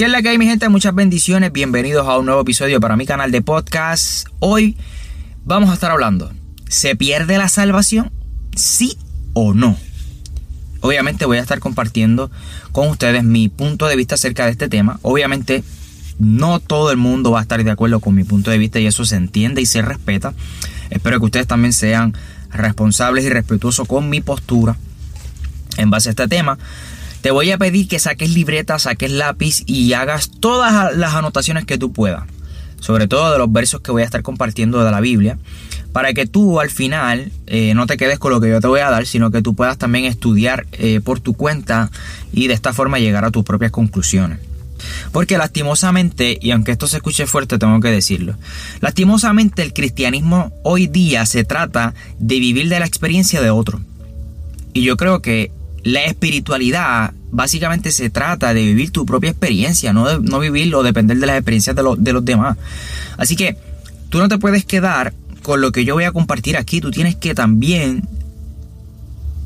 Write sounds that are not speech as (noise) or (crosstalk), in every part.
¿Qué es la que hay mi gente? Muchas bendiciones, bienvenidos a un nuevo episodio para mi canal de podcast. Hoy vamos a estar hablando, ¿se pierde la salvación? ¿Sí o no? Obviamente voy a estar compartiendo con ustedes mi punto de vista acerca de este tema. Obviamente no todo el mundo va a estar de acuerdo con mi punto de vista y eso se entiende y se respeta. Espero que ustedes también sean responsables y respetuosos con mi postura en base a este tema. Te voy a pedir que saques libreta, saques lápiz y hagas todas las anotaciones que tú puedas. Sobre todo de los versos que voy a estar compartiendo de la Biblia. Para que tú al final eh, no te quedes con lo que yo te voy a dar, sino que tú puedas también estudiar eh, por tu cuenta y de esta forma llegar a tus propias conclusiones. Porque lastimosamente, y aunque esto se escuche fuerte, tengo que decirlo, lastimosamente el cristianismo hoy día se trata de vivir de la experiencia de otro. Y yo creo que la espiritualidad básicamente se trata de vivir tu propia experiencia, no, de, no vivir o depender de las experiencias de, de los demás. Así que tú no te puedes quedar con lo que yo voy a compartir aquí, tú tienes que también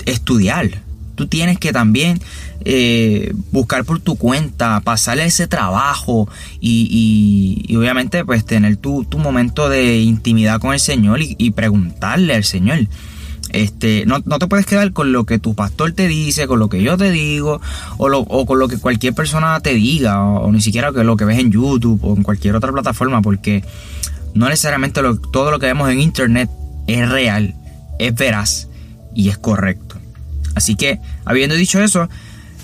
estudiar. Tú tienes que también eh, buscar por tu cuenta, pasarle ese trabajo y, y, obviamente pues tener tu, tu, momento de intimidad con el Señor y, y preguntarle al Señor. Este, no, no, te puedes quedar con lo que tu pastor te dice, con lo que yo te digo, o, lo, o con lo que cualquier persona te diga, o, ni siquiera lo que ves en YouTube o en cualquier otra plataforma, porque no necesariamente todo lo que vemos en Internet es real, es veraz y es correcto. Así que, habiendo dicho eso,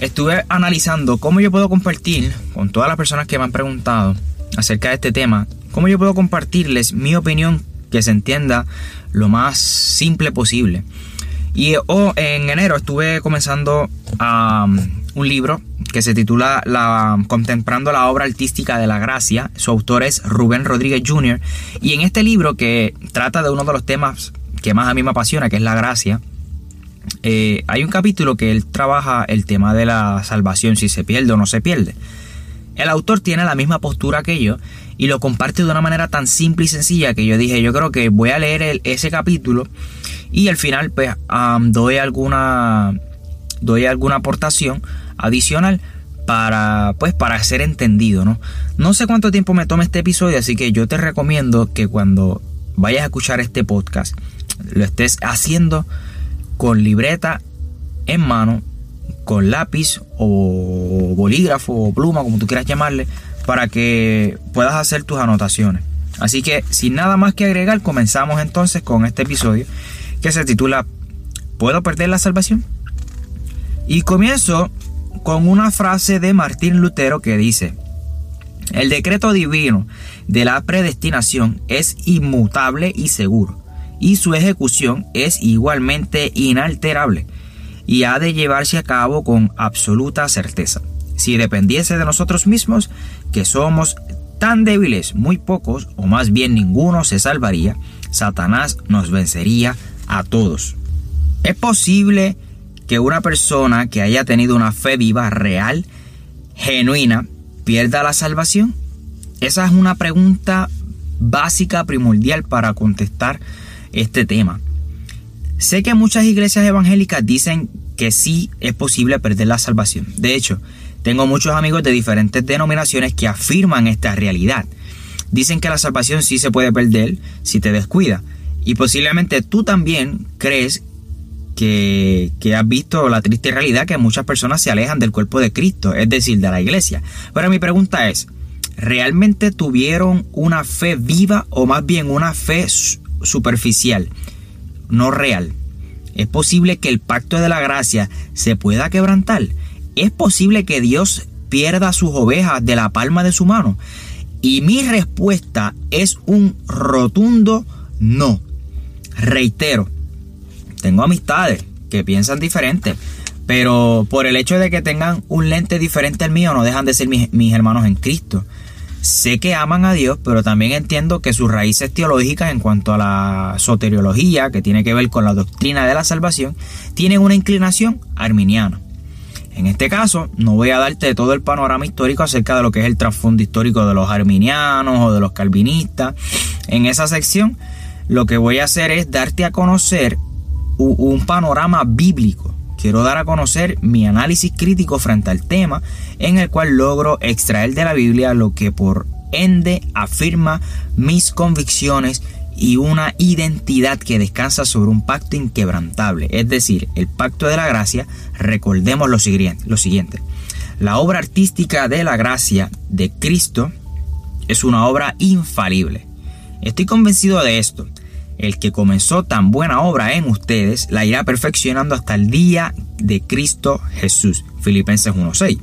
estuve analizando cómo yo puedo compartir con todas las personas que me han preguntado acerca de este tema, cómo yo puedo compartirles mi opinión que se entienda lo más simple posible. Y oh, en enero estuve comenzando un libro que se titula la, Contemplando la obra artística de la gracia. Su autor es Rubén Rodríguez Jr. Y en este libro que trata de uno de los temas que más a mí me apasiona, que es la gracia, eh, hay un capítulo que él trabaja el tema de la salvación, si se pierde o no se pierde. El autor tiene la misma postura que yo y lo comparte de una manera tan simple y sencilla que yo dije, yo creo que voy a leer ese capítulo y al final pues doy alguna doy alguna aportación adicional para pues para ser entendido, ¿no? No sé cuánto tiempo me tome este episodio, así que yo te recomiendo que cuando vayas a escuchar este podcast lo estés haciendo con libreta en mano, con lápiz o bolígrafo o pluma, como tú quieras llamarle, para que puedas hacer tus anotaciones. Así que sin nada más que agregar, comenzamos entonces con este episodio que se titula ¿Puedo perder la salvación? Y comienzo con una frase de Martín Lutero que dice, el decreto divino de la predestinación es inmutable y seguro y su ejecución es igualmente inalterable y ha de llevarse a cabo con absoluta certeza. Si dependiese de nosotros mismos, que somos tan débiles, muy pocos, o más bien ninguno se salvaría, Satanás nos vencería a todos. ¿Es posible que una persona que haya tenido una fe viva, real, genuina, pierda la salvación? Esa es una pregunta básica, primordial para contestar este tema. Sé que muchas iglesias evangélicas dicen que sí es posible perder la salvación. De hecho, tengo muchos amigos de diferentes denominaciones que afirman esta realidad. Dicen que la salvación sí se puede perder si te descuida. Y posiblemente tú también crees que, que, has visto la triste realidad que muchas personas se alejan del cuerpo de Cristo, es decir, de la iglesia. Pero mi pregunta es, ¿realmente tuvieron una fe viva o más bien una fe superficial, no real. Es posible que el pacto de la gracia se pueda quebrantar. Es posible que Dios pierda sus ovejas de la palma de su mano. Y mi respuesta es un rotundo no. Reitero, tengo amistades que piensan diferente, pero por el hecho de que tengan un lente diferente al mío no dejan de ser mis, mis hermanos en Cristo. Sé que aman a Dios, pero también entiendo que sus raíces teológicas en cuanto a la soteriología, que tiene que ver con la doctrina de la salvación, tienen una inclinación arminiana. En este caso, no voy a darte todo el panorama histórico acerca de lo que es el trasfondo histórico de los arminianos o de los calvinistas. En esa sección, lo que voy a hacer es darte a conocer un panorama bíblico. Quiero dar a conocer mi análisis crítico frente al tema, en el cual logro extraer de la Biblia lo que por ende afirma mis convicciones y una identidad que descansa sobre un pacto inquebrantable, es decir, el pacto de la gracia, recordemos lo siguiente, lo siguiente. La obra artística de la gracia de Cristo es una obra infalible. Estoy convencido de esto. El que comenzó tan buena obra en ustedes la irá perfeccionando hasta el día de Cristo Jesús. Filipenses 1.6.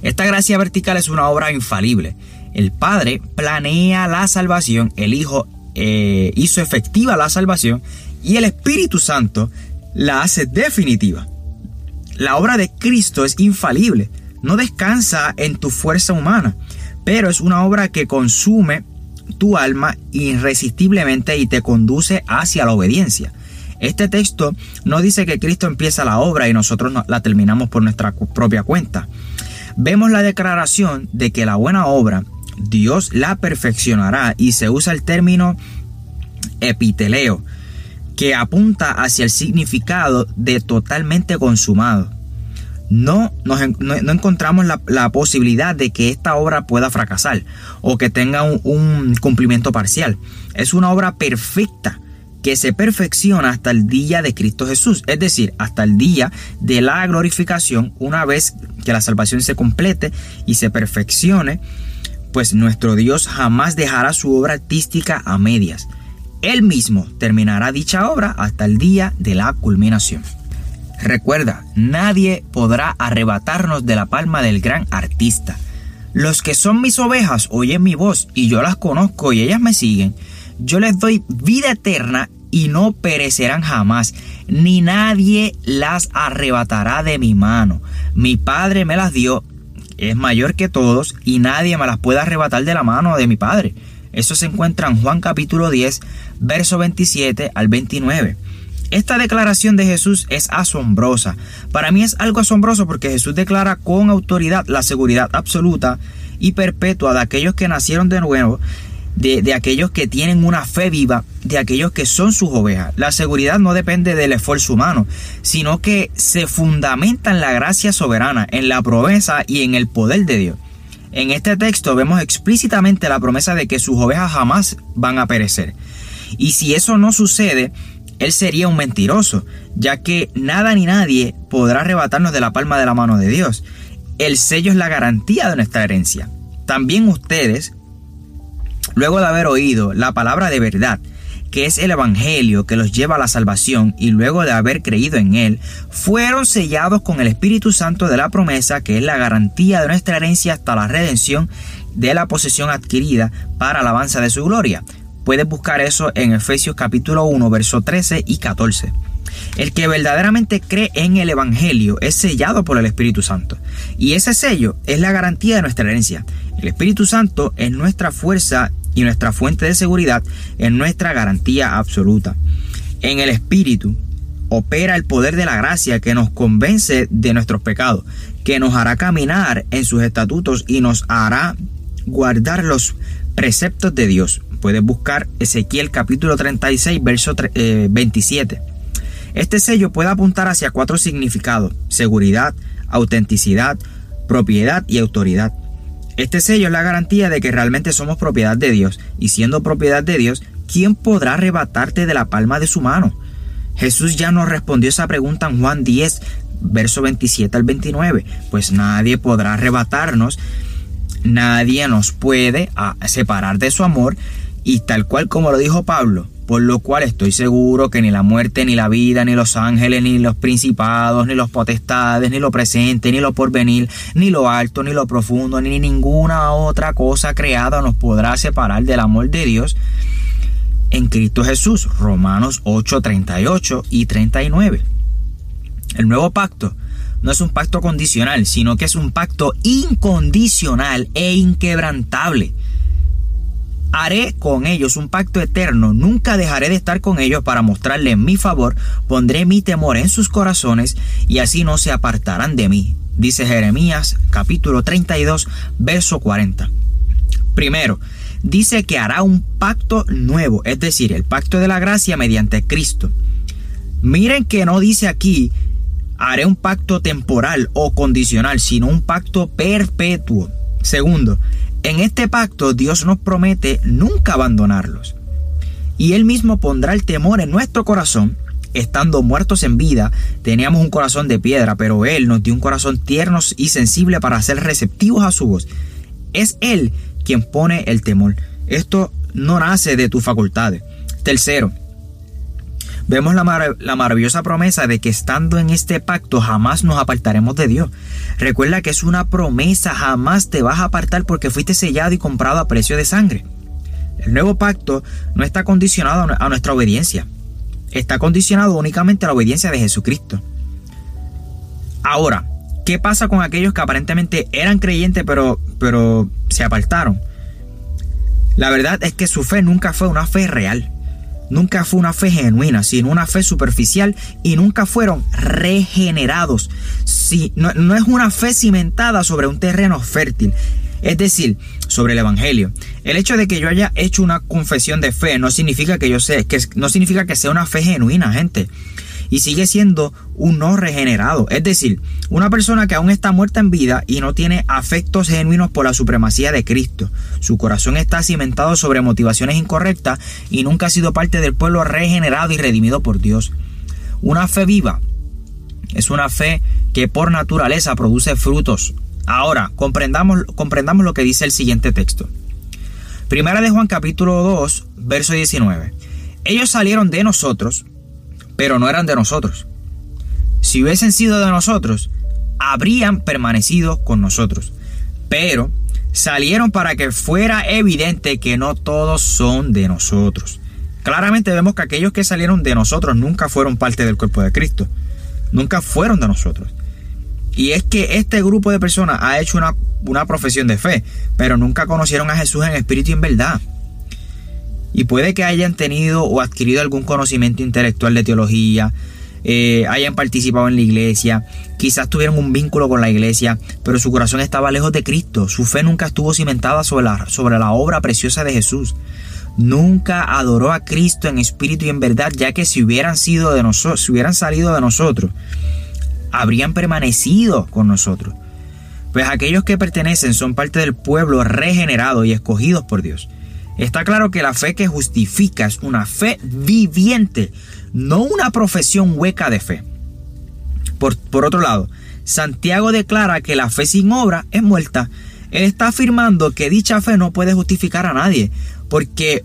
Esta gracia vertical es una obra infalible. El Padre planea la salvación, el Hijo eh, hizo efectiva la salvación y el Espíritu Santo la hace definitiva. La obra de Cristo es infalible, no descansa en tu fuerza humana, pero es una obra que consume tu alma irresistiblemente y te conduce hacia la obediencia. Este texto no dice que Cristo empieza la obra y nosotros la terminamos por nuestra propia cuenta. Vemos la declaración de que la buena obra Dios la perfeccionará y se usa el término epiteleo, que apunta hacia el significado de totalmente consumado. No, no, encontramos la, posibilidad de que esta obra pueda fracasar o que tenga un cumplimiento parcial. Es una obra perfecta que se perfecciona hasta el día de Cristo Jesús, es decir, hasta el día de la glorificación, una vez que la salvación se complete y se perfeccione pues nuestro Dios jamás dejará su obra artística a medias. Él mismo terminará dicha obra hasta el día de la culminación. Recuerda, nadie podrá arrebatarnos de la palma del gran artista. Los que son mis ovejas oyen mi voz y yo las conozco y ellas me siguen. Yo les doy vida eterna y no perecerán jamás, ni nadie las arrebatará de mi mano. Mi Padre me las dio es mayor que todos y nadie me las puede arrebatar de la mano de mi Padre. Eso se encuentra en Juan capítulo 10, verso 27 al 29. Esta declaración de Jesús es asombrosa. Para mí es algo asombroso porque Jesús declara con autoridad la seguridad absoluta y perpetua de aquellos que nacieron de nuevo de, aquellos que tienen una fe viva, de aquellos que son sus ovejas. La seguridad no depende del esfuerzo humano, sino que se fundamenta en la gracia soberana, en la promesa y en el poder de Dios. En este texto vemos explícitamente la promesa de que sus ovejas jamás van a perecer. Y si eso no sucede, él sería un mentiroso, ya que nada ni nadie podrá arrebatarnos de la palma de la mano de Dios. El sello es la garantía de nuestra herencia. También ustedes, Luego de haber oído la palabra de verdad, que es el Evangelio que los lleva a la salvación, y luego de haber creído en él, fueron sellados con el Espíritu Santo de la promesa, que es la garantía de nuestra herencia hasta la redención de la posesión adquirida para alabanza de su gloria. Puedes buscar eso en Efesios capítulo 1, verso 13 y 14. El que verdaderamente cree en el Evangelio es sellado por el Espíritu Santo. Y ese sello es la garantía de nuestra herencia. El Espíritu Santo es nuestra fuerza y nuestra fuente de seguridad es nuestra garantía absoluta. En el Espíritu opera el poder de la gracia que nos convence de nuestros pecados, que nos hará caminar en sus estatutos y nos hará guardar los preceptos de Dios. Puedes buscar Ezequiel capítulo 36, verso 27. Eh, este sello puede apuntar hacia cuatro significados, seguridad, autenticidad, propiedad y autoridad. Este sello es la garantía de que realmente somos propiedad de Dios, y siendo propiedad de Dios, ¿quién podrá arrebatarte de la palma de su mano? Jesús ya nos respondió esa pregunta en Juan 10, verso 27 al 29, pues nadie podrá arrebatarnos, nadie nos puede ah, separar de su amor, y tal cual como lo dijo Pablo, por lo cual estoy seguro que ni la muerte, ni la vida, ni los ángeles, ni los principados, ni los potestades, ni lo presente, ni lo porvenir, ni lo alto, ni lo profundo, ni ninguna otra cosa creada nos podrá separar del amor de Dios en Cristo Jesús. Romanos 8, 38 y 39. El nuevo pacto no es un pacto condicional, sino que es un pacto incondicional e inquebrantable. Haré con ellos un pacto eterno, nunca dejaré de estar con ellos para mostrarles mi favor, pondré mi temor en sus corazones y así no se apartarán de mí, dice Jeremías capítulo 32, verso 40. Primero, dice que hará un pacto nuevo, es decir, el pacto de la gracia mediante Cristo. Miren que no dice aquí haré un pacto temporal o condicional, sino un pacto perpetuo. Segundo, en este pacto Dios nos promete nunca abandonarlos. Y Él mismo pondrá el temor en nuestro corazón. Estando muertos en vida, teníamos un corazón de piedra, pero Él nos dio un corazón tierno y sensible para ser receptivos a su voz. Es Él quien pone el temor. Esto no nace de tus facultades. Tercero, vemos la, la, maravillosa promesa de que estando en este pacto jamás nos apartaremos de Dios. Recuerda que es una promesa, jamás te vas a apartar porque fuiste sellado y comprado a precio de sangre. El nuevo pacto no está condicionado a nuestra obediencia, está condicionado únicamente a la obediencia de Jesucristo. Ahora, ¿qué pasa con aquellos que aparentemente eran creyentes pero, pero se apartaron? La verdad es que su fe nunca fue una fe real nunca fue una fe genuina, sino una fe superficial y nunca fueron regenerados. Si, no, no es una fe cimentada sobre un terreno fértil. Es decir, sobre el Evangelio. El hecho de que yo haya hecho una confesión de fe no significa que yo sé, que no significa que sea una fe genuina, gente y sigue siendo un no regenerado. Es decir, una persona que aún está muerta en vida y no tiene afectos genuinos por la supremacía de Cristo. Su corazón está cimentado sobre motivaciones incorrectas y nunca ha sido parte del pueblo regenerado y redimido por Dios. Una fe viva es una fe que por naturaleza produce frutos. Ahora, comprendamos, comprendamos lo que dice el siguiente texto. Primera de Juan capítulo 2, verso 19. Ellos salieron de nosotros, pero no eran de nosotros. Si hubiesen sido de nosotros, habrían permanecido con nosotros. Pero salieron para que fuera evidente que no todos son de nosotros. Claramente vemos que aquellos que salieron de nosotros nunca fueron parte del cuerpo de Cristo. Nunca fueron de nosotros. Y es que este grupo de personas ha hecho una, una profesión de fe, pero nunca conocieron a Jesús en espíritu y en verdad. Y puede que hayan tenido o adquirido algún conocimiento intelectual de teología, eh, hayan participado en la iglesia, quizás tuvieron un vínculo con la iglesia, pero su corazón estaba lejos de Cristo, su fe nunca estuvo cimentada sobre la, sobre la obra preciosa de Jesús. Nunca adoró a Cristo en espíritu y en verdad, ya que si hubieran sido de nosotros, si hubieran salido de nosotros, habrían permanecido con nosotros. Pues aquellos que pertenecen son parte del pueblo regenerado y escogidos por Dios. Está claro que la fe que justifica es una fe viviente, no una profesión hueca de fe. Por, por, otro lado, Santiago declara que la fe sin obra es muerta. Él está afirmando que dicha fe no puede justificar a nadie, porque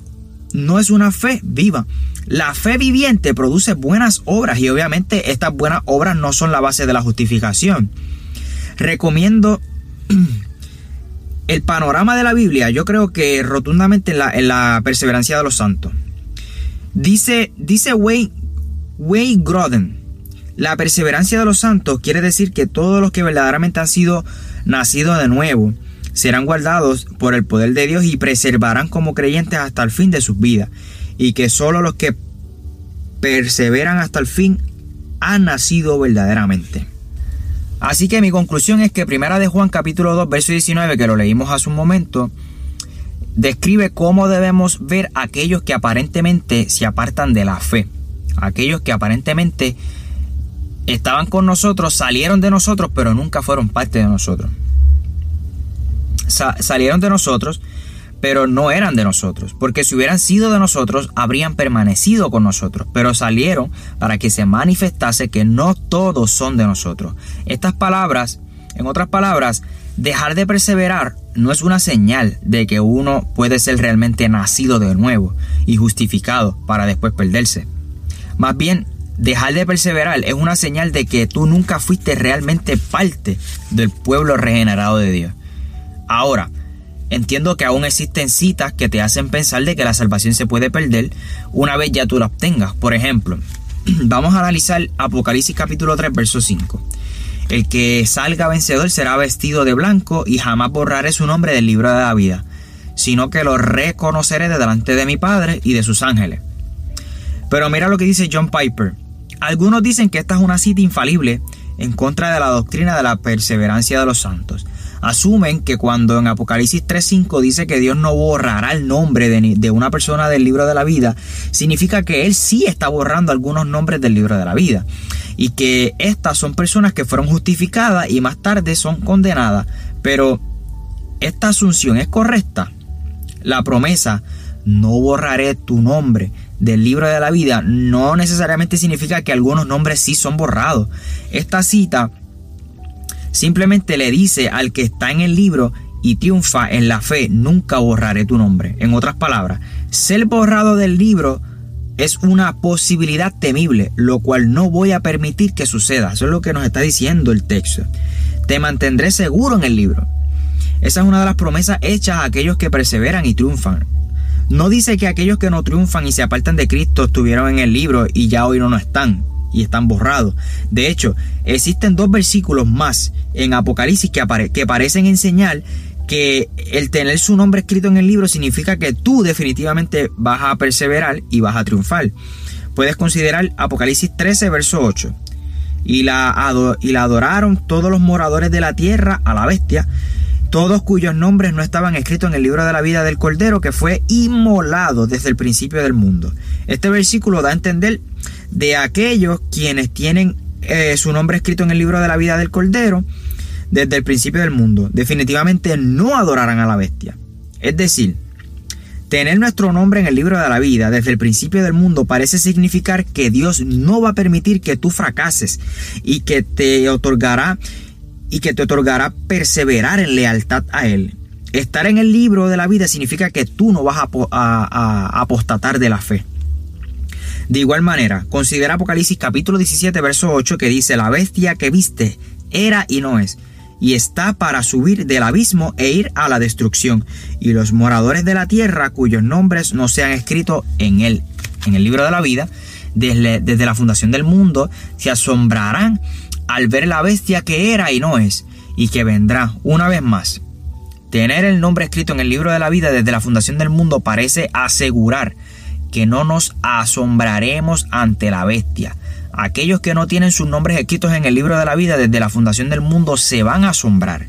no es una fe viva. La fe viviente produce buenas obras y obviamente estas buenas obras no son la base de la justificación. Recomiendo (clears throat) el panorama de la Biblia, yo creo que rotundamente en la, perseverancia de los santos. Dice, dice Wayne, Wayne Groden, la perseverancia de los santos quiere decir que todos los que verdaderamente han sido nacidos de nuevo serán guardados por el poder de Dios y preservarán como creyentes hasta el fin de sus vidas. Y que solo los que perseveran hasta el fin han nacido verdaderamente. Así que mi conclusión es que Primera de Juan capítulo 2 verso 19 que lo leímos hace un momento describe cómo debemos ver a aquellos que aparentemente se apartan de la fe, aquellos que aparentemente estaban con nosotros, salieron de nosotros, pero nunca fueron parte de nosotros. salieron de nosotros, pero no eran de nosotros, porque si hubieran sido de nosotros, habrían permanecido con nosotros, pero salieron para que se manifestase que no todos son de nosotros. Estas palabras, en otras palabras, dejar de perseverar no es una señal de que uno puede ser realmente nacido de nuevo y justificado para después perderse. Más bien, dejar de perseverar es una señal de que tú nunca fuiste realmente parte del pueblo regenerado de Dios. Ahora, Entiendo que aún existen citas que te hacen pensar de que la salvación se puede perder una vez ya tú la obtengas. Por ejemplo, (clears throat) vamos a analizar Apocalipsis capítulo 3, verso 5. El que salga vencedor será vestido de blanco y jamás borraré su nombre del libro de la vida, sino que lo reconoceré de delante de mi Padre y de sus ángeles. Pero mira lo que dice John Piper. Algunos dicen que esta es una cita infalible en contra de la doctrina de la perseverancia de los santos. Asumen que cuando en Apocalipsis 3.5 dice que Dios no borrará el nombre de, de, una persona del libro de la vida, significa que Él sí está borrando algunos nombres del libro de la vida. Y que estas son personas que fueron justificadas y más tarde son condenadas. Pero, ¿esta asunción es correcta? La promesa, no borraré tu nombre del libro de la vida no necesariamente significa que algunos nombres sí son borrados. Esta cita simplemente le dice al que está en el libro y triunfa en la fe, nunca borraré tu nombre. En otras palabras, ser borrado del libro es una posibilidad temible, lo cual no voy a permitir que suceda. Eso es lo que nos está diciendo el texto. Te mantendré seguro en el libro. Esa es una de las promesas hechas a aquellos que perseveran y triunfan. No dice que aquellos que no triunfan y se apartan de Cristo estuvieron en el libro y ya hoy no, están y están borrados. De hecho, existen dos versículos más en Apocalipsis que, que parecen enseñar que el tener su nombre escrito en el libro significa que tú definitivamente vas a perseverar y vas a triunfar. Puedes considerar Apocalipsis 13, verso 8. Y la, y la adoraron todos los moradores de la tierra a la bestia todos cuyos nombres no estaban escritos en el libro de la vida del Cordero que fue inmolado desde el principio del mundo. Este versículo da a entender de aquellos quienes tienen eh, su nombre escrito en el libro de la vida del Cordero desde el principio del mundo. Definitivamente no adorarán a la bestia. Es decir, Tener nuestro nombre en el libro de la vida desde el principio del mundo parece significar que Dios no va a permitir que tú fracases y que te otorgará y que te otorgará perseverar en lealtad a Él. Estar en el libro de la vida significa que tú no vas a, apostatar de la fe. De igual manera, considera Apocalipsis capítulo 17, verso 8 que dice, la bestia que viste era y no es, y está para subir del abismo e ir a la destrucción, y los moradores de la tierra cuyos nombres no se han escrito en él, en el libro de la vida, desde, desde la fundación del mundo, se asombrarán al ver la bestia que era y no es, y que vendrá una vez más. Tener el nombre escrito en el libro de la vida desde la fundación del mundo parece asegurar que no nos asombraremos ante la bestia. Aquellos que no tienen sus nombres escritos en el libro de la vida desde la fundación del mundo se van a asombrar.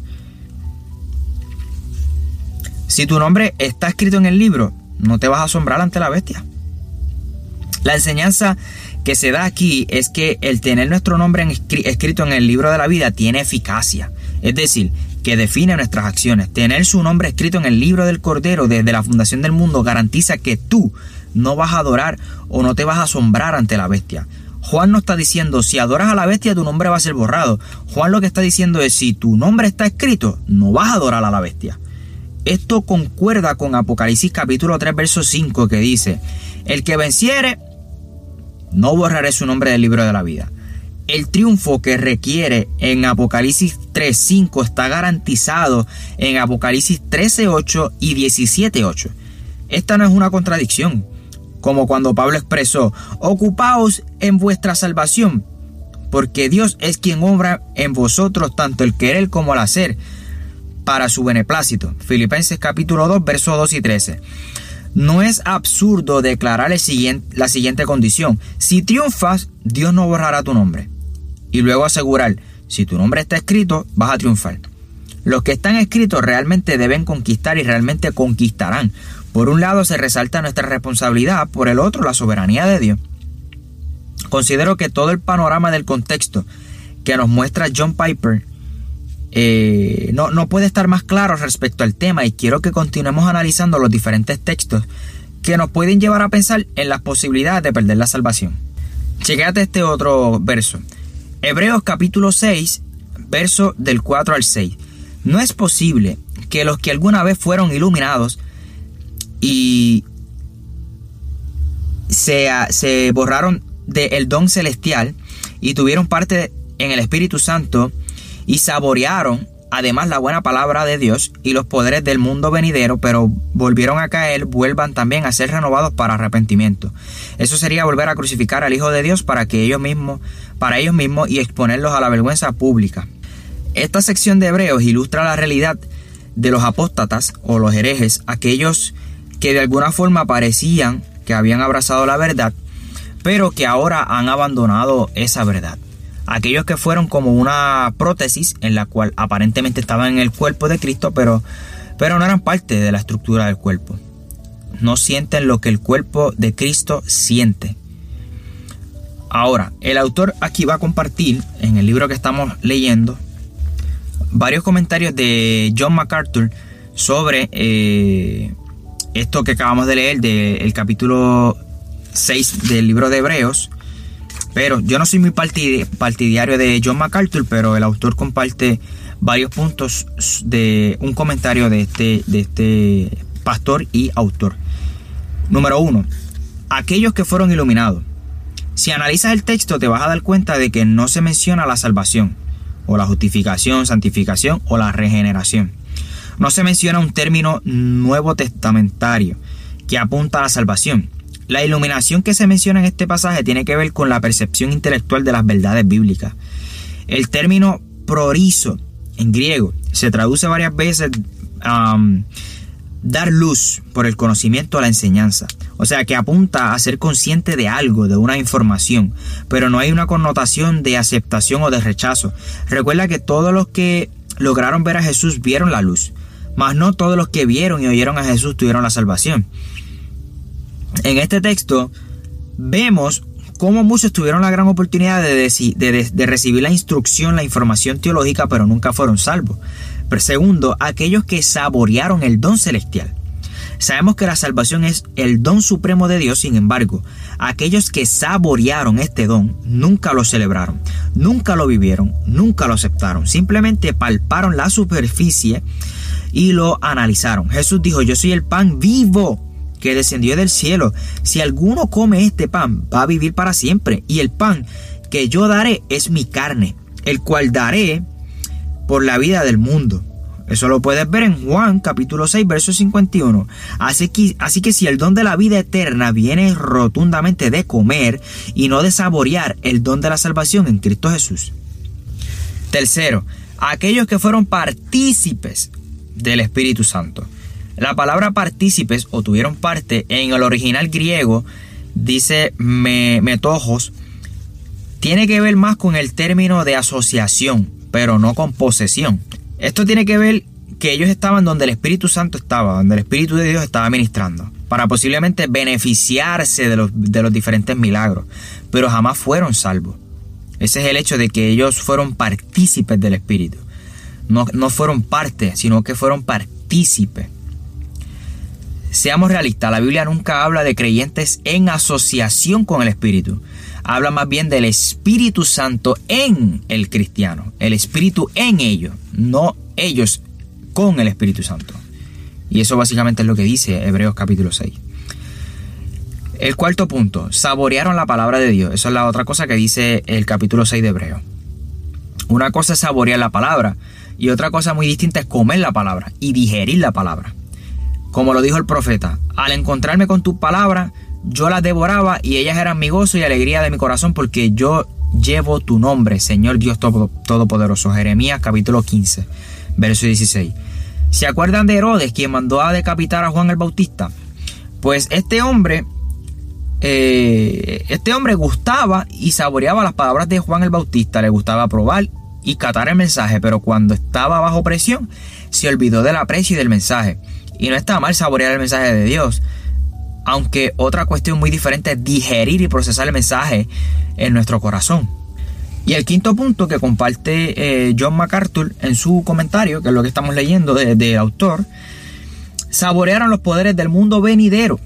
Si tu nombre está escrito en el libro, no te vas a asombrar ante la bestia. La enseñanza que se da aquí es que el tener nuestro nombre escrito en el libro de la vida tiene eficacia. Es decir, que define nuestras acciones. Tener su nombre escrito en el libro del Cordero desde la fundación del mundo garantiza que tú no vas a adorar o no te vas a asombrar ante la bestia. Juan no está diciendo, si adoras a la bestia, tu nombre va a ser borrado. Juan lo que está diciendo es, si tu nombre está escrito, no vas a adorar a la bestia. Esto concuerda con Apocalipsis capítulo 3, verso 5, que dice, el que venciere, no borraré su nombre del libro de la vida. El triunfo que requiere en Apocalipsis 3.5 está garantizado en Apocalipsis 13.8 y 17.8. Esta no es una contradicción, como cuando Pablo expresó, ocupaos en vuestra salvación, porque Dios es quien obra en vosotros tanto el querer como el hacer, para su beneplácito. Filipenses capítulo 2, versos 2 y 13. No es absurdo declarar la siguiente condición. Si triunfas, Dios no borrará tu nombre. Y luego asegurar, si tu nombre está escrito, vas a triunfar. Los que están escritos realmente deben conquistar y realmente conquistarán. Por un lado se resalta nuestra responsabilidad, por el otro la soberanía de Dios. Considero que todo el panorama del contexto que nos muestra John Piper eh, no, no puede estar más claro respecto al tema y quiero que continuemos analizando los diferentes textos que nos pueden llevar a pensar en las posibilidades de perder la salvación. Chequéate este otro verso. Hebreos capítulo 6, verso del 4 al 6. No es posible que los que alguna vez fueron iluminados y se, se borraron del don celestial y tuvieron parte en el Espíritu Santo y saborearon además la buena palabra de Dios y los poderes del mundo venidero, pero volvieron a caer, vuelvan también a ser renovados para arrepentimiento. Eso sería volver a crucificar al Hijo de Dios para que ellos mismos, para ellos mismos y exponerlos a la vergüenza pública. Esta sección de Hebreos ilustra la realidad de los apóstatas o los herejes, aquellos que de alguna forma parecían que habían abrazado la verdad, pero que ahora han abandonado esa verdad. Aquellos que fueron como una prótesis en la cual aparentemente estaban en el cuerpo de Cristo, pero, pero no eran parte de la estructura del cuerpo. No sienten lo que el cuerpo de Cristo siente. Ahora, el autor aquí va a compartir en el libro que estamos leyendo varios comentarios de John MacArthur sobre eh, esto que acabamos de leer del capítulo 6 del libro de Hebreos. Pero yo no soy muy partidario de John MacArthur, pero el autor comparte varios puntos de un comentario de este, de este pastor y autor. Número uno, aquellos que fueron iluminados. Si analizas el texto te vas a dar cuenta de que no se menciona la salvación, o la justificación, santificación o la regeneración. No se menciona un término nuevo testamentario que apunta a la salvación. La iluminación que se menciona en este pasaje tiene que ver con la percepción intelectual de las verdades bíblicas. El término prorizo en griego se traduce varias veces dar luz por el conocimiento a la enseñanza. O sea, que apunta a ser consciente de algo, de una información, pero no hay una connotación de aceptación o de rechazo. Recuerda que todos los que lograron ver a Jesús vieron la luz, mas no todos los que vieron y oyeron a Jesús tuvieron la salvación. En este texto vemos cómo muchos tuvieron la gran oportunidad de, recibir la instrucción, la información teológica, pero nunca fueron salvos. Pero segundo, aquellos que saborearon el don celestial. Sabemos que la salvación es el don supremo de Dios, sin embargo, aquellos que saborearon este don nunca lo celebraron, nunca lo vivieron, nunca lo aceptaron, simplemente palparon la superficie y lo analizaron. Jesús dijo, yo soy el pan vivo que descendió del cielo. Si alguno come este pan, va a vivir para siempre. Y el pan que yo daré es mi carne, el cual daré por la vida del mundo. Eso lo puedes ver en Juan capítulo 6, verso 51. Así que, así que si el don de la vida eterna viene rotundamente de comer y no de saborear el don de la salvación en Cristo Jesús. Tercero, aquellos que fueron partícipes del Espíritu Santo. La palabra partícipes o tuvieron parte en el original griego dice metojos, tiene que ver más con el término de asociación pero no con posesión. Esto tiene que ver que ellos estaban donde el Espíritu Santo estaba, donde el Espíritu de Dios estaba ministrando, para posiblemente beneficiarse de los, de los diferentes milagros, pero jamás fueron salvos. Ese es el hecho de que ellos fueron partícipes del Espíritu. No, no fueron parte, sino que fueron partícipes. Seamos realistas, la Biblia nunca habla de creyentes en asociación con el Espíritu habla más bien del Espíritu Santo en el cristiano, el Espíritu en ellos, no ellos con el Espíritu Santo. Y eso básicamente es lo que dice Hebreos capítulo 6. El cuarto punto, saborearon la palabra de Dios. Eso es la otra cosa que dice el capítulo 6 de Hebreos. Una cosa es saborear la palabra y otra cosa muy distinta es comer la palabra y digerir la palabra. Como lo dijo el profeta, al encontrarme con tu palabra, yo las devoraba y ellas eran mi gozo y alegría de mi corazón porque yo llevo tu nombre, Señor Dios Todopoderoso. Jeremías capítulo 15, verso 16. ¿Se acuerdan de Herodes, quien mandó a decapitar a Juan el Bautista? Pues este hombre, eh, este hombre gustaba y saboreaba las palabras de Juan el Bautista, le gustaba probar y catar el mensaje, pero cuando estaba bajo presión, se olvidó del aprecio y del mensaje. Y no está mal saborear el mensaje de Dios, aunque otra cuestión muy diferente es digerir y procesar el mensaje en nuestro corazón. Y el quinto punto que comparte eh, John MacArthur en su comentario, que es lo que estamos leyendo de autor, saborearon los poderes del mundo venidero.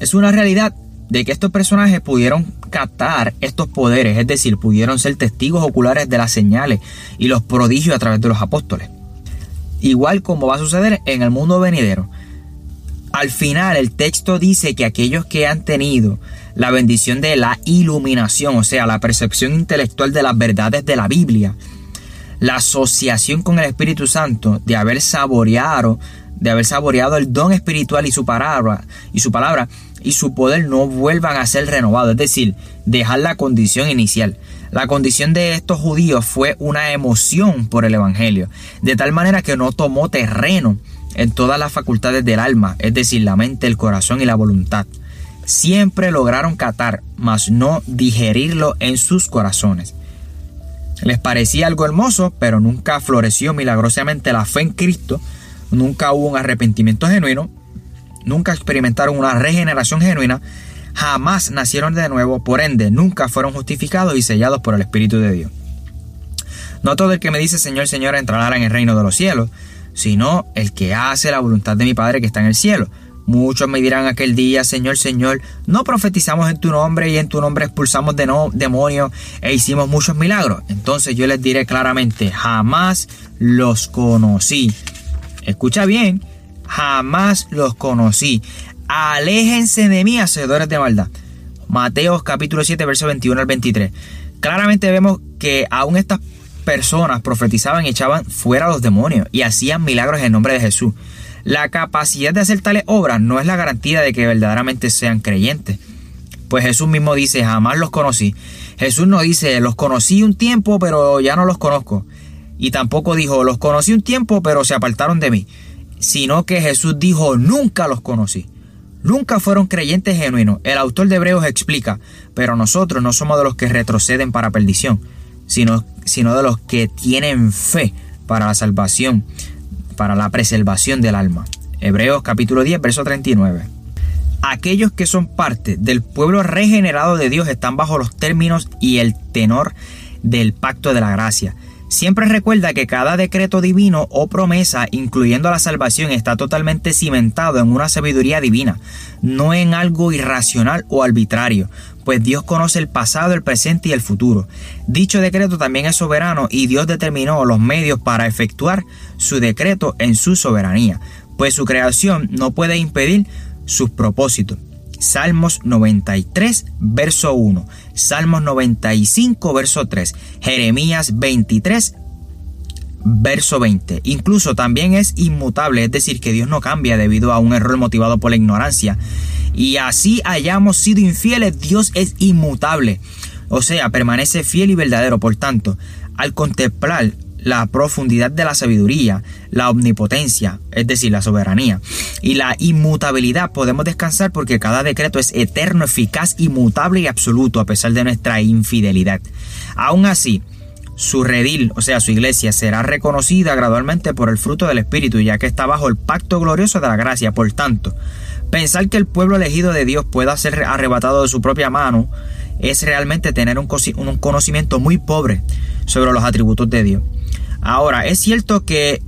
Es una realidad de que estos personajes pudieron captar estos poderes, es decir, pudieron ser testigos oculares de las señales y los prodigios a través de los apóstoles. Igual como va a suceder en el mundo venidero. Al final el texto dice que aquellos que han tenido la bendición de la iluminación, o sea, la percepción intelectual de las verdades de la Biblia, la asociación con el Espíritu Santo, de haber saboreado, de haber saboreado el don espiritual y su palabra, y su palabra, y su poder no vuelvan a ser renovados, es decir, dejar la condición inicial. La condición de estos judíos fue una emoción por el Evangelio, de tal manera que no tomó terreno en todas las facultades del alma, es decir, la mente, el corazón y la voluntad. Siempre lograron catar, mas no digerirlo en sus corazones. Les parecía algo hermoso, pero nunca floreció milagrosamente la fe en Cristo, nunca hubo un arrepentimiento genuino, nunca experimentaron una regeneración genuina, jamás nacieron de nuevo, por ende nunca fueron justificados y sellados por el Espíritu de Dios. No todo el que me dice Señor, Señor entrará en el reino de los cielos, sino el que hace la voluntad de mi Padre que está en el cielo. Muchos me dirán aquel día, Señor, Señor, no profetizamos en tu nombre y en tu nombre expulsamos de no, demonios e hicimos muchos milagros. Entonces yo les diré claramente, jamás los conocí. Escucha bien, jamás los conocí. Aléjense de mí, hacedores de maldad. Mateos capítulo 7, verso 21 al 23. Claramente vemos que aún estas personas profetizaban y echaban fuera a los demonios y hacían milagros en nombre de Jesús. La capacidad de hacer tales obras no es la garantía de que verdaderamente sean creyentes. Pues Jesús mismo dice, jamás los conocí. Jesús no dice, los conocí un tiempo, pero ya no los conozco. Y tampoco dijo, los conocí un tiempo, pero se apartaron de mí. Sino que Jesús dijo, nunca los conocí. Nunca fueron creyentes genuinos. El autor de Hebreos explica, pero nosotros no somos de los que retroceden para perdición, sino, sino de los que tienen fe para la salvación para la preservación del alma. Hebreos capítulo 10, verso 39. Aquellos que son parte del pueblo regenerado de Dios están bajo los términos y el tenor del pacto de la gracia. Siempre recuerda que cada decreto divino o promesa, incluyendo la salvación, está totalmente cimentado en una sabiduría divina, no en algo irracional o arbitrario, pues Dios conoce el pasado, el presente y el futuro. Dicho decreto también es soberano y Dios determinó los medios para efectuar su decreto en su soberanía, pues su creación no puede impedir sus propósitos. Salmos 93, verso 1. Salmos 95, verso 3. Jeremías 23, verso 20. Incluso también es inmutable, es decir, que Dios no cambia debido a un error motivado por la ignorancia. Y así hayamos sido infieles, Dios es inmutable. O sea, permanece fiel y verdadero. Por tanto, al contemplar la profundidad de la sabiduría, la omnipotencia, es decir, la soberanía, y la inmutabilidad, podemos descansar porque cada decreto es eterno, eficaz, inmutable y absoluto a pesar de nuestra infidelidad. Aún así, su redil, o sea, su iglesia, será reconocida gradualmente por el fruto del Espíritu, ya que está bajo el pacto glorioso de la gracia. Por tanto, pensar que el pueblo elegido de Dios pueda ser arrebatado de su propia mano es realmente tener un conocimiento muy pobre sobre los atributos de Dios. Ahora, es cierto que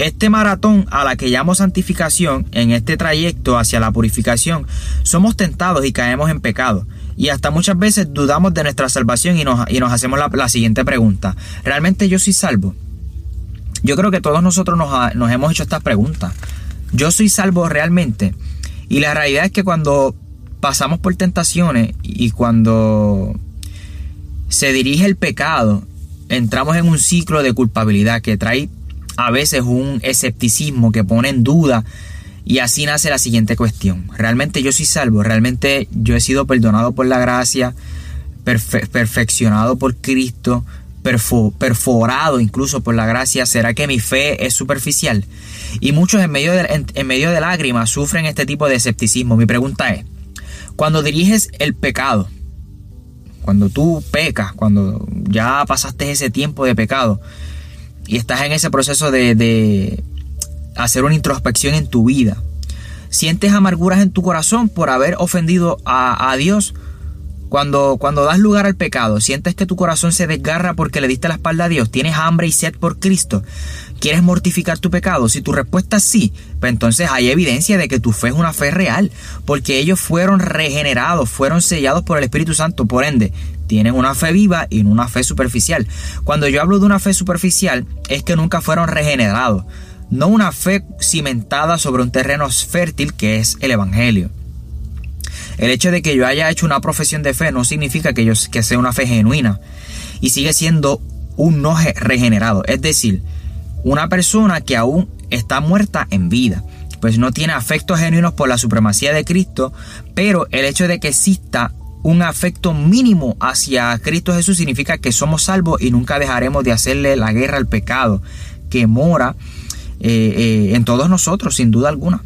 este maratón a la que llamo santificación, en este trayecto hacia la purificación, somos tentados y caemos en pecado. Y hasta muchas veces dudamos de nuestra salvación y nos, y nos hacemos la, siguiente pregunta. ¿Realmente yo soy salvo? Yo creo que todos nosotros nos, nos hemos hecho estas preguntas. ¿Yo soy salvo realmente? Y la realidad es que cuando pasamos por tentaciones y cuando se dirige el pecado entramos en un ciclo de culpabilidad que trae a veces un escepticismo que pone en duda y así nace la siguiente cuestión. ¿Realmente yo soy salvo? ¿Realmente yo he sido perdonado por la gracia? perfeccionado por Cristo? perforado incluso por la gracia? ¿Será que mi fe es superficial? Y muchos en medio, de, en medio de lágrimas sufren este tipo de escepticismo. Mi pregunta es, cuando diriges el pecado, cuando tú pecas, cuando ya pasaste ese tiempo de pecado y estás en ese proceso de, hacer una introspección en tu vida, sientes amarguras en tu corazón por haber ofendido a, a Dios. Cuando, cuando das lugar al pecado, sientes que tu corazón se desgarra porque le diste la espalda a Dios, tienes hambre y sed por Cristo, ¿Quieres mortificar tu pecado? Si tu respuesta es sí, pues entonces hay evidencia de que tu fe es una fe real, porque ellos fueron regenerados, fueron sellados por el Espíritu Santo, por ende, tienen una fe viva y no una fe superficial. Cuando yo hablo de una fe superficial, es que nunca fueron regenerados, no una fe cimentada sobre un terreno fértil que es el Evangelio. El hecho de que yo haya hecho una profesión de fe no significa que, yo, que sea una fe genuina y sigue siendo un no regenerado, es decir, una persona que aún está muerta en vida, pues no tiene afectos genuinos por la supremacía de Cristo, pero el hecho de que exista un afecto mínimo hacia Cristo Jesús significa que somos salvos y nunca dejaremos de hacerle la guerra al pecado que mora eh, eh, en todos nosotros, sin duda alguna.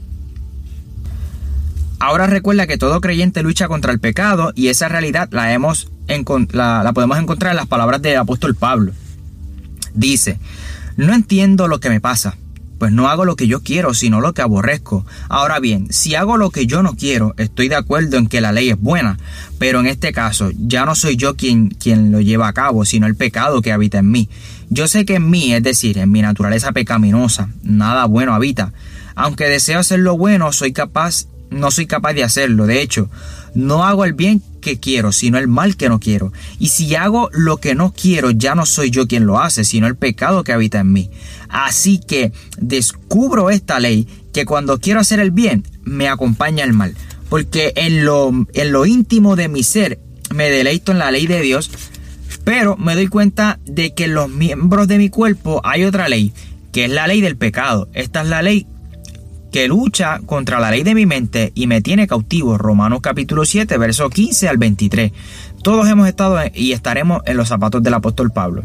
Ahora recuerda que todo creyente lucha contra el pecado y esa realidad la, hemos, la podemos encontrar en las palabras del apóstol Pablo. Dice, no entiendo lo que me pasa pues no hago lo que yo quiero, sino lo que aborrezco. Ahora bien, si hago lo que yo no quiero, estoy de acuerdo en que la ley es buena, pero en este caso ya no soy yo quien, quien lo lleva a cabo, sino el pecado que habita en mí. Yo sé que en mí, es decir, en mi naturaleza pecaminosa, nada bueno habita. Aunque deseo hacer lo bueno, soy capaz, no soy capaz de hacerlo. De hecho, no hago el bien que quiero, sino el mal que no quiero. Y si hago lo que no quiero, ya no soy yo quien lo hace, sino el pecado que habita en mí. Así que descubro esta ley que cuando quiero hacer el bien, me acompaña el mal. Porque en lo, en lo íntimo de mi ser me deleito en la ley de Dios, pero me doy cuenta de que en los miembros de mi cuerpo hay otra ley, que es la ley del pecado. Esta es la ley que lucha contra la ley de mi mente y me tiene cautivo. Romanos capítulo 7, verso 15 al 23. Todos hemos estado y estaremos en los zapatos del apóstol Pablo.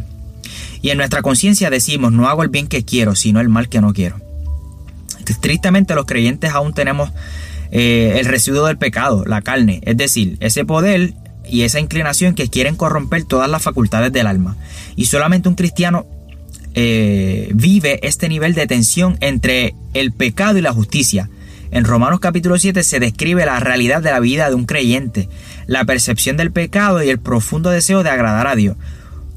Y en nuestra conciencia decimos, no hago el bien que quiero, sino el mal que no quiero. Tristemente los creyentes aún tenemos eh, el residuo del pecado, la carne, es decir, ese poder y esa inclinación que quieren corromper todas las facultades del alma. Y solamente un cristiano eh, vive este nivel de tensión entre el pecado y la justicia. En Romanos capítulo 7 se describe la realidad de la vida de un creyente, la percepción del pecado y el profundo deseo de agradar a Dios.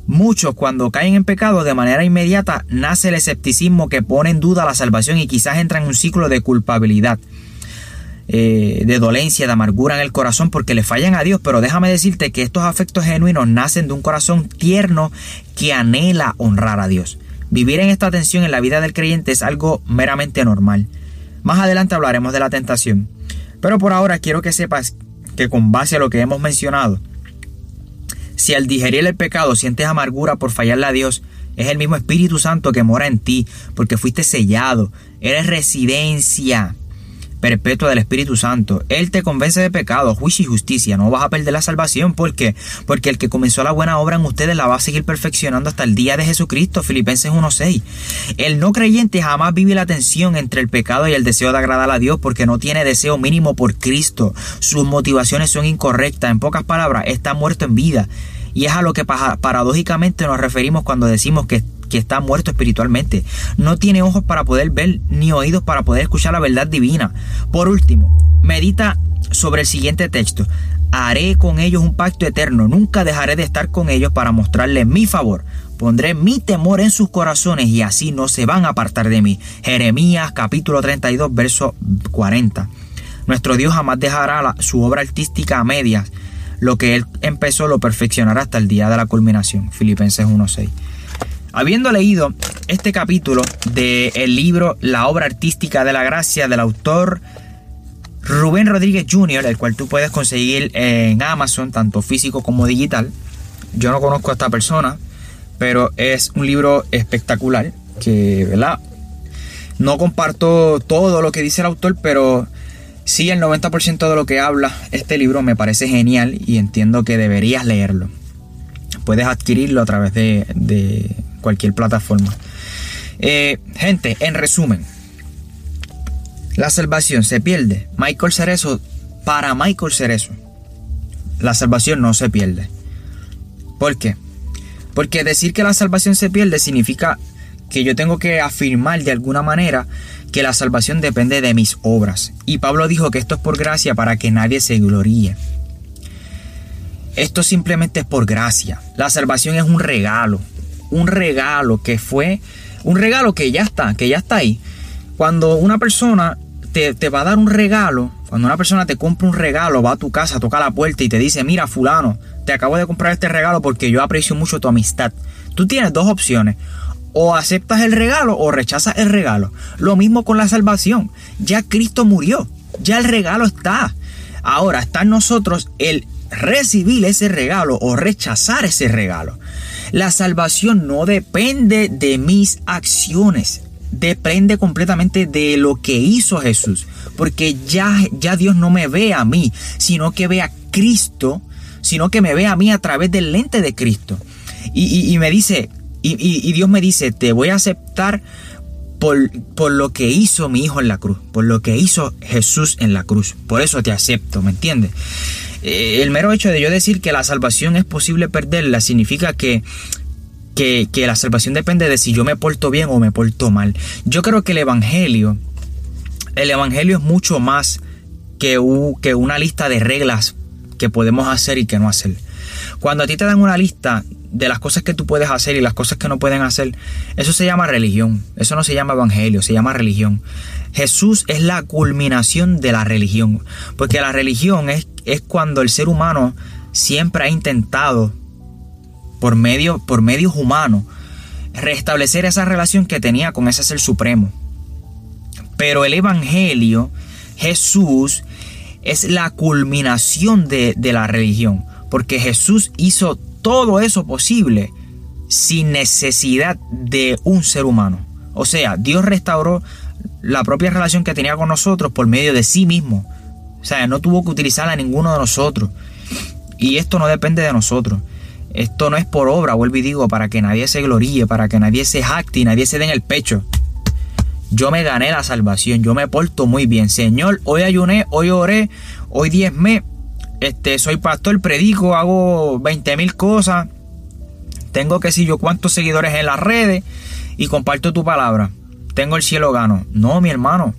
Muchos cuando caen en pecado de manera inmediata nace el escepticismo que pone en duda la salvación y quizás entra en un ciclo de culpabilidad, eh, de dolencia, de amargura en el corazón porque le fallan a Dios. Pero déjame decirte que estos afectos genuinos nacen de un corazón tierno que anhela honrar a Dios. Vivir en esta tensión en la vida del creyente es algo meramente normal. Más adelante hablaremos de la tentación. Pero por ahora quiero que sepas que con base a lo que hemos mencionado, si al digerir el pecado sientes amargura por fallarle a Dios, es el mismo Espíritu Santo que mora en ti, porque fuiste sellado, eres residencia perpetua del Espíritu Santo. Él te convence de pecado, juicio y justicia. No vas a perder la salvación. ¿Por qué? Porque el que comenzó la buena obra en ustedes la va a seguir perfeccionando hasta el día de Jesucristo. Filipenses 1.6. El no creyente jamás vive la tensión entre el pecado y el deseo de agradar a Dios porque no tiene deseo mínimo por Cristo. Sus motivaciones son incorrectas. En pocas palabras, está muerto en vida. Y es a lo que paradójicamente nos referimos cuando decimos que que está muerto espiritualmente. No tiene ojos para poder ver ni oídos para poder escuchar la verdad divina. Por último, medita sobre el siguiente texto. Haré con ellos un pacto eterno. Nunca dejaré de estar con ellos para mostrarles mi favor. Pondré mi temor en sus corazones y así no se van a apartar de mí. Jeremías capítulo 32 verso 40. Nuestro Dios jamás dejará su obra artística a medias. Lo que Él empezó lo perfeccionará hasta el día de la culminación. Filipenses 1.6. Habiendo leído este capítulo del libro La obra artística de la gracia del autor Rubén Rodríguez Jr., el cual tú puedes conseguir en Amazon, tanto físico como digital. Yo no conozco a esta persona, pero es un libro espectacular que, ¿verdad? No comparto todo lo que dice el autor, pero sí el 90% de lo que habla este libro me parece genial y entiendo que deberías leerlo. Puedes adquirirlo a través de, cualquier plataforma. Eh, gente, en resumen, la salvación se pierde. Michael Cerezo, para Michael Cerezo, la salvación no se pierde. ¿Por qué? Porque decir que la salvación se pierde significa que yo tengo que afirmar de alguna manera que la salvación depende de mis obras. Y Pablo dijo que esto es por gracia para que nadie se gloríe. Esto simplemente es por gracia. La salvación es un regalo un regalo que fue un regalo que ya está, que ya está ahí. Cuando una persona te, va a dar un regalo, cuando una persona te compra un regalo, va a tu casa, toca la puerta y te dice, mira fulano, te acabo de comprar este regalo porque yo aprecio mucho tu amistad. Tú tienes dos opciones. O aceptas el regalo o rechazas el regalo. Lo mismo con la salvación. Ya Cristo murió. Ya el regalo está. Ahora está en nosotros el recibir ese regalo o rechazar ese regalo. La salvación no depende de mis acciones. Depende completamente de lo que hizo Jesús. Porque ya, ya Dios no me ve a mí, sino que ve a Cristo, sino que me ve a mí a través del lente de Cristo. Y, me dice, y, Dios me dice, te voy a aceptar por, lo que hizo mi hijo en la cruz, por lo que hizo Jesús en la cruz. Por eso te acepto, ¿me entiendes? Eh, el mero hecho de yo decir que la salvación es posible perderla significa que, que, la salvación depende de si yo me porto bien o me porto mal. Yo creo que el Evangelio, el Evangelio es mucho más que, que una lista de reglas que podemos hacer y que no hacer. Cuando a ti te dan una lista de las cosas que tú puedes hacer y las cosas que no pueden hacer, eso se llama religión. Eso no se llama evangelio, se llama religión. Jesús es la culminación de la religión. Porque la religión es, es cuando el ser humano siempre ha intentado, por, medio, por medios humanos, restablecer esa relación que tenía con ese ser supremo. Pero el Evangelio, Jesús, es la culminación de, de la religión. Porque Jesús hizo todo eso posible sin necesidad de un ser humano. O sea, Dios restauró la propia relación que tenía con nosotros por medio de sí mismo. O sea, no tuvo que utilizarla a ninguno de nosotros. Y esto no depende de nosotros. Esto no es por obra, vuelvo y digo, para que nadie se gloríe, para que nadie se jacte y nadie se dé en el pecho. Yo me gané la salvación, yo me porto muy bien. Señor, hoy ayuné, hoy oré, hoy diezmé, este, soy pastor, predico, hago 20 mil cosas, tengo que si yo cuántos seguidores en las redes y comparto tu palabra. Tengo el cielo gano. No, mi hermano.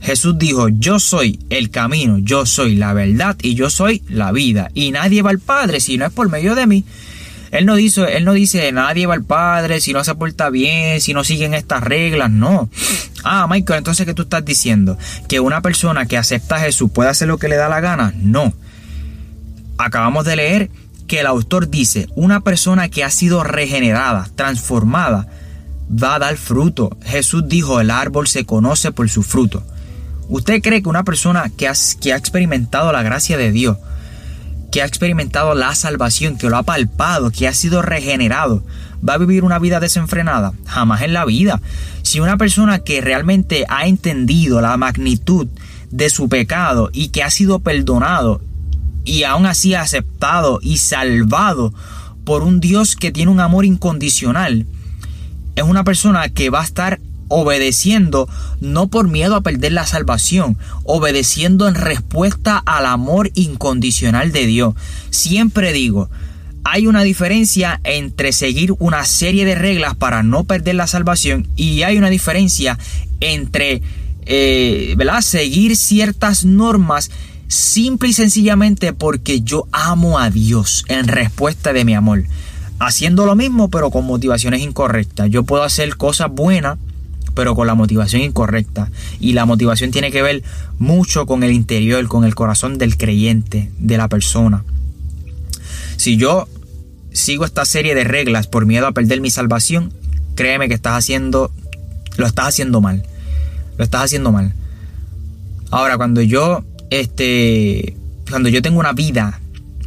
Jesús dijo, yo soy el camino, yo soy la verdad y yo soy la vida. Y nadie va al Padre si no es por medio de mí. Él no dice, él no dice nadie va al Padre si no se porta bien, si no siguen estas reglas, no. Ah, Michael, entonces ¿qué tú estás diciendo? ¿Que una persona que acepta a Jesús puede hacer lo que le da la gana? No. Acabamos de leer que el autor dice, una persona que ha sido regenerada, transformada, va a dar fruto. Jesús dijo, el árbol se conoce por su fruto. ¿Usted cree que una persona que ha, que ha experimentado la gracia de Dios, que ha experimentado la salvación, que lo ha palpado, que ha sido regenerado, va a vivir una vida desenfrenada? Jamás en la vida. Si una persona que realmente ha entendido la magnitud de su pecado y que ha sido perdonado y aún así aceptado y salvado por un Dios que tiene un amor incondicional, es una persona que va a estar obedeciendo no por miedo a perder la salvación, obedeciendo en respuesta al amor incondicional de Dios. Siempre digo, hay una diferencia entre seguir una serie de reglas para no perder la salvación y hay una diferencia entre eh, seguir ciertas normas simple y sencillamente porque yo amo a Dios en respuesta de mi amor. Haciendo lo mismo pero con motivaciones incorrectas. Yo puedo hacer cosas buenas pero con la motivación incorrecta. Y la motivación tiene que ver mucho con el interior, con el corazón del creyente, de la persona. Si yo sigo esta serie de reglas por miedo a perder mi salvación, créeme que estás haciendo, lo estás haciendo mal. Lo estás haciendo mal. Ahora, cuando yo este, cuando yo tengo una vida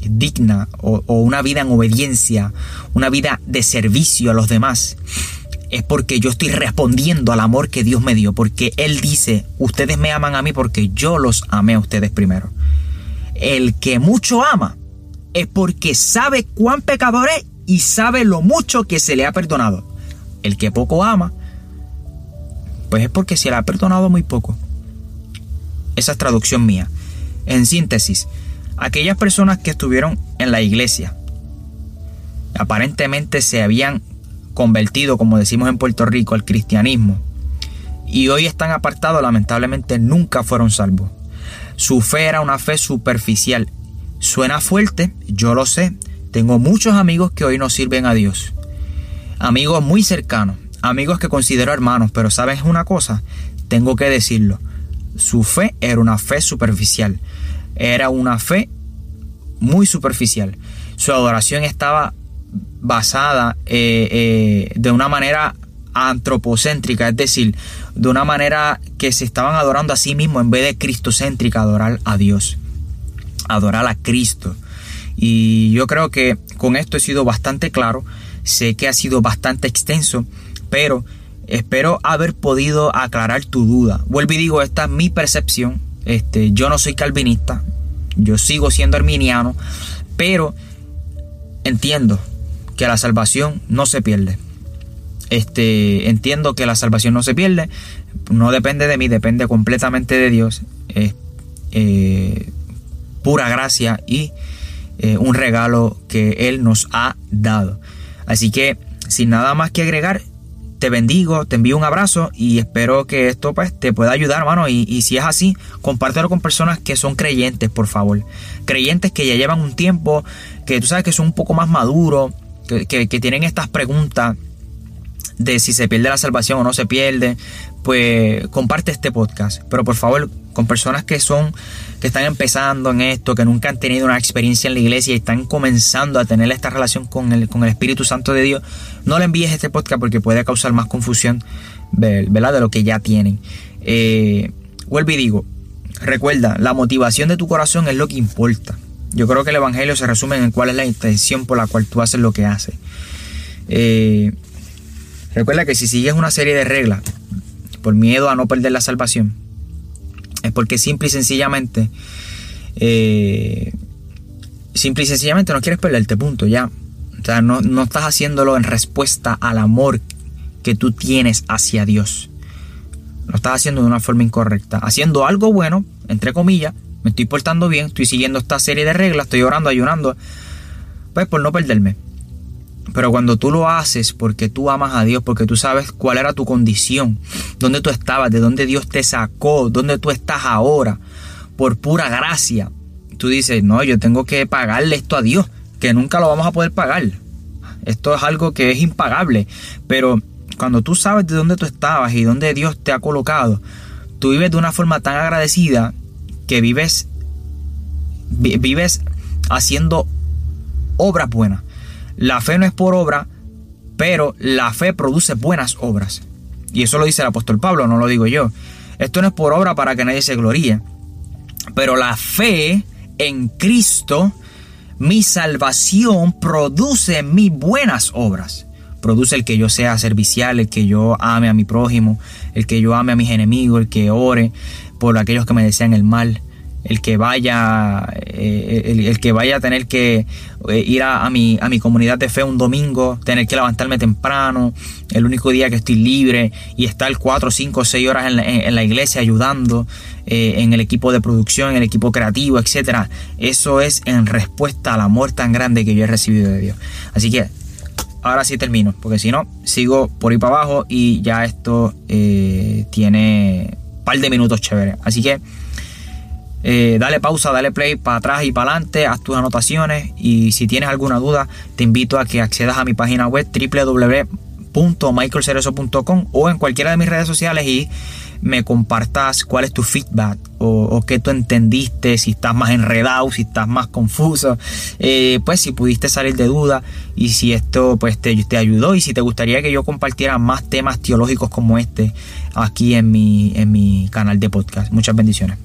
digna o, una vida en obediencia, una vida de servicio a los demás, es porque yo estoy respondiendo al amor que Dios me dio, porque Él dice, ustedes me aman a mí porque yo los amé a ustedes primero. El que mucho ama es porque sabe cuán pecador es y sabe lo mucho que se le ha perdonado. El que poco ama, pues es porque se le ha perdonado muy poco. Esa es traducción mía. En síntesis, aquellas personas que estuvieron en la iglesia, aparentemente se habían convertido, como decimos en Puerto Rico, al cristianismo, y hoy están apartados, lamentablemente nunca fueron salvos. Su fe era una fe superficial. Suena fuerte, yo lo sé. Tengo muchos amigos que hoy no sirven a Dios. Amigos muy cercanos, amigos que considero hermanos, pero ¿sabes una cosa? Tengo que decirlo. Su fe era una fe superficial. Era una fe muy superficial. Su adoración estaba basada eh, eh, de una manera antropocéntrica, es decir, de una manera que se estaban adorando a sí mismos en vez de cristocéntrica, adorar a Dios, adorar a Cristo. Y yo creo que con esto he sido bastante claro Sé que ha sido bastante extenso, pero espero haber podido aclarar tu duda. Vuelvo y digo, esta es mi percepción. Este, yo no soy calvinista, yo sigo siendo arminiano, pero entiendo que la salvación no se pierde. Este, entiendo que la salvación no se pierde, no depende de mí, depende completamente de Dios. Es eh, pura gracia y eh, un regalo que Él nos ha dado. Así que, sin nada más que agregar, te bendigo, te envío un abrazo y espero que esto pues te pueda ayudar, hermano. Y, si es así, compártelo con personas que son creyentes, por favor. Creyentes que ya llevan un tiempo, que tú sabes que son un poco más maduros, que, tienen estas preguntas de si se pierde la salvación o no se pierde, pues comparte este podcast. Pero por favor, con personas que son, que están empezando en esto, que nunca han tenido una experiencia en la iglesia y están comenzando a tener esta relación con el, con el Espíritu Santo de Dios, no le envíes este podcast porque puede causar más confusión, ¿verdad? De lo que ya tienen. Eh, vuelvo y digo, recuerda, la motivación de tu corazón es lo que importa. Yo creo que el Evangelio se resume en cuál es la intención por la cual tú haces lo que haces. Eh, recuerda que si sigues una serie de reglas por miedo a no perder la salvación, es porque simple y sencillamente, eh, simple y sencillamente no quieres perderte, punto, ya. O sea, no, no estás haciéndolo en respuesta al amor que tú tienes hacia Dios. Lo estás haciendo de una forma incorrecta. Haciendo algo bueno, entre comillas, me estoy portando bien, estoy siguiendo esta serie de reglas, estoy orando, ayunando, pues por no perderme. Pero cuando tú lo haces porque tú amas a Dios, porque tú sabes cuál era tu condición, dónde tú estabas, de dónde Dios te sacó, dónde tú estás ahora, por pura gracia, tú dices, no, yo tengo que pagarle esto a Dios, que nunca lo vamos a poder pagar. Esto es algo que es impagable. Pero cuando tú sabes de dónde tú estabas y dónde Dios te ha colocado, tú vives de una forma tan agradecida que vives, vives haciendo obras buenas. La fe no es por obra, pero la fe produce buenas obras. Y eso lo dice el apóstol Pablo, no lo digo yo. Esto no es por obra para que nadie se gloríe. Pero la fe en Cristo, mi salvación, produce mis buenas obras. Produce el que yo sea servicial, el que yo ame a mi prójimo, el que yo ame a mis enemigos, el que ore por aquellos que me desean el mal el que vaya, eh, el, que vaya a tener que eh, ir a, mi, a mi comunidad de fe un domingo, tener que levantarme temprano, el único día que estoy libre y estar cuatro, cinco, seis horas en la, iglesia ayudando eh, en el equipo de producción, en el equipo creativo, etcétera. Eso es en respuesta al amor tan grande que yo he recibido de Dios. Así que ahora sí termino, porque si no, sigo por ahí para abajo y ya esto tiene un par de minutos chéveres. Así que eh, dale pausa, dale play para atrás y para adelante, haz tus anotaciones y si tienes alguna duda te invito a que accedas a mi página web www.michaelcerezo.com o en cualquiera de mis redes sociales y me compartas cuál es tu feedback o, qué tú entendiste, si estás más enredado, si estás más confuso, eh, pues si pudiste salir de duda y si esto pues te, te, ayudó y si te gustaría que yo compartiera más temas teológicos como este aquí en mi, en mi canal de podcast. Muchas bendiciones.